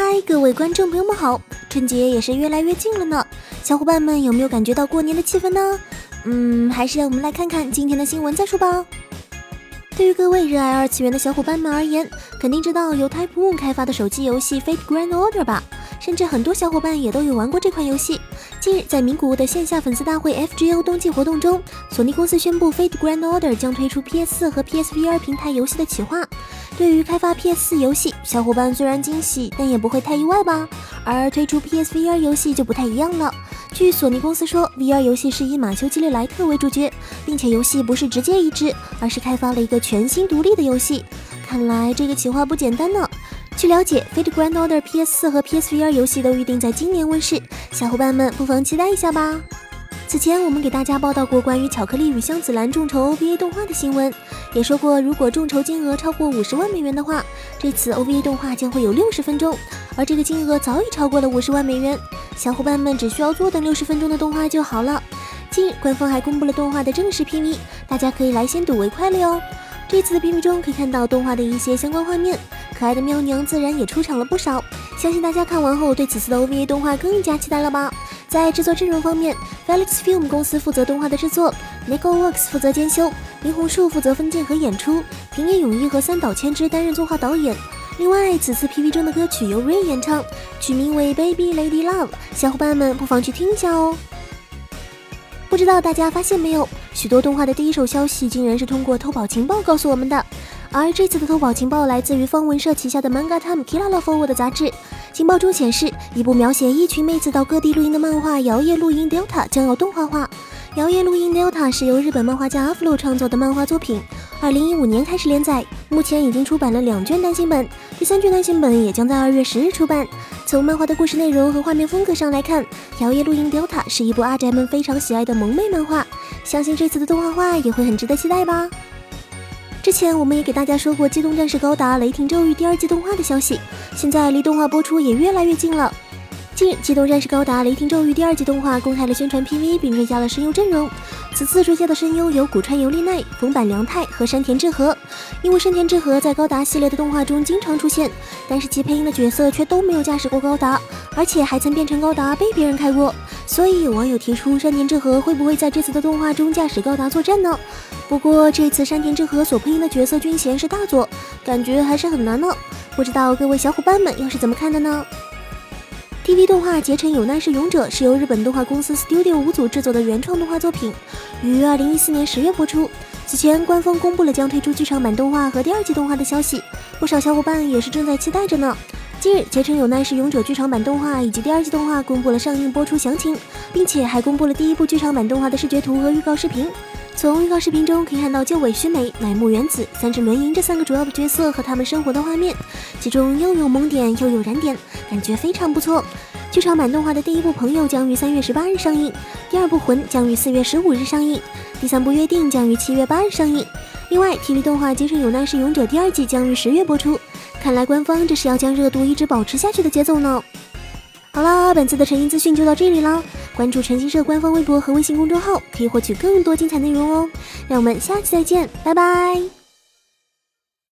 嗨，各位观众朋友们好！春节也是越来越近了呢，小伙伴们有没有感觉到过年的气氛呢？嗯，还是让我们来看看今天的新闻再说吧。对于各位热爱二次元的小伙伴们而言，肯定知道由 Type Moon 开发的手机游戏《Fate Grand Order》吧？甚至很多小伙伴也都有玩过这款游戏。近日，在名古屋的线下粉丝大会 FGO 冬季活动中，索尼公司宣布《Fate Grand Order》将推出 PS4 和 PSVR 平台游戏的企划。对于开发 PS4 游戏，小伙伴虽然惊喜，但也不会太意外吧？而推出 PSVR 游戏就不太一样了。据索尼公司说，VR 游戏是以马修·基利莱特为主角，并且游戏不是直接移植，而是开发了一个全新独立的游戏。看来这个企划不简单呢。据了解，《Fate Grand Order》PS4 和 PSVR 游戏都预定在今年问世，小伙伴们不妨期待一下吧。此前我们给大家报道过关于《巧克力与香子兰》众筹 OVA 动画的新闻，也说过如果众筹金额超过五十万美元的话，这次 OVA 动画将会有六十分钟，而这个金额早已超过了五十万美元，小伙伴们只需要坐等六十分钟的动画就好了。近日，官方还公布了动画的正式 PV，大家可以来先睹为快了哟。这次的 PV 中可以看到动画的一些相关画面。可爱的喵娘自然也出场了不少，相信大家看完后对此次的 OVA 动画更加期待了吧？在制作阵容方面，Felix Film 公司负责动画的制作，NegoWorks 负责监修，林红树负责分镜和演出，平野勇一和三岛千之担任作画导演。另外，此次 PV 中的歌曲由 Ray 演唱，取名为 Baby Lady Love，小伙伴们不妨去听一下哦。不知道大家发现没有，许多动画的第一手消息竟然是通过偷宝情报告诉我们的。而这次的偷宝情报来自于方文社旗下的 Manga Time Killa Forward 杂志。情报中显示，一部描写一群妹子到各地露营的漫画《摇曳露营 Delta》将要动画化。《摇曳露营 Delta》是由日本漫画家阿弗洛创作的漫画作品，二零一五年开始连载，目前已经出版了两卷单行本，第三卷单行本也将在二月十日出版。从漫画的故事内容和画面风格上来看，《摇曳露营 Delta》是一部阿宅们非常喜爱的萌妹漫画，相信这次的动画化也会很值得期待吧。之前我们也给大家说过《机动战士高达：雷霆咒域》第二季动画的消息，现在离动画播出也越来越近了。近日，《机动战士高达：雷霆咒域》第二季动画公开了宣传 PV，并追加了声优阵容。此次追加的声优有古川由利奈、冯坂良太和山田智和。因为山田智和在高达系列的动画中经常出现，但是其配音的角色却都没有驾驶过高达，而且还曾变成高达被别人开过。所以有网友提出，山田智和会不会在这次的动画中驾驶高达作战呢？不过这次山田智和所配音的角色军衔是大佐，感觉还是很难呢。不知道各位小伙伴们又是怎么看的呢？TV 动画《结成有难是勇者》是由日本动画公司 Studio 五组制作的原创动画作品，于二零一四年十月播出。此前官方公布了将推出剧场版动画和第二季动画的消息，不少小伙伴也是正在期待着呢。近日，《结成有难是勇者》剧场版动画以及第二季动画公布了上映播出详情，并且还公布了第一部剧场版动画的视觉图和预告视频。从预告视频中可以看到旧尾须美、乃木原子、三只轮萤这三个主要的角色和他们生活的画面，其中又有萌点又有燃点，感觉非常不错。剧场版动画的第一部《朋友》将于三月十八日上映，第二部《魂》将于四月十五日上映，第三部《约定》将于七月八日上映。另外，TV 动画《精神有难是勇者》第二季将于十月播出，看来官方这是要将热度一直保持下去的节奏呢。好了，本次的成音资讯就到这里了。关注晨星社官方微博和微信公众号，可以获取更多精彩内容哦。让我们下期再见，拜拜。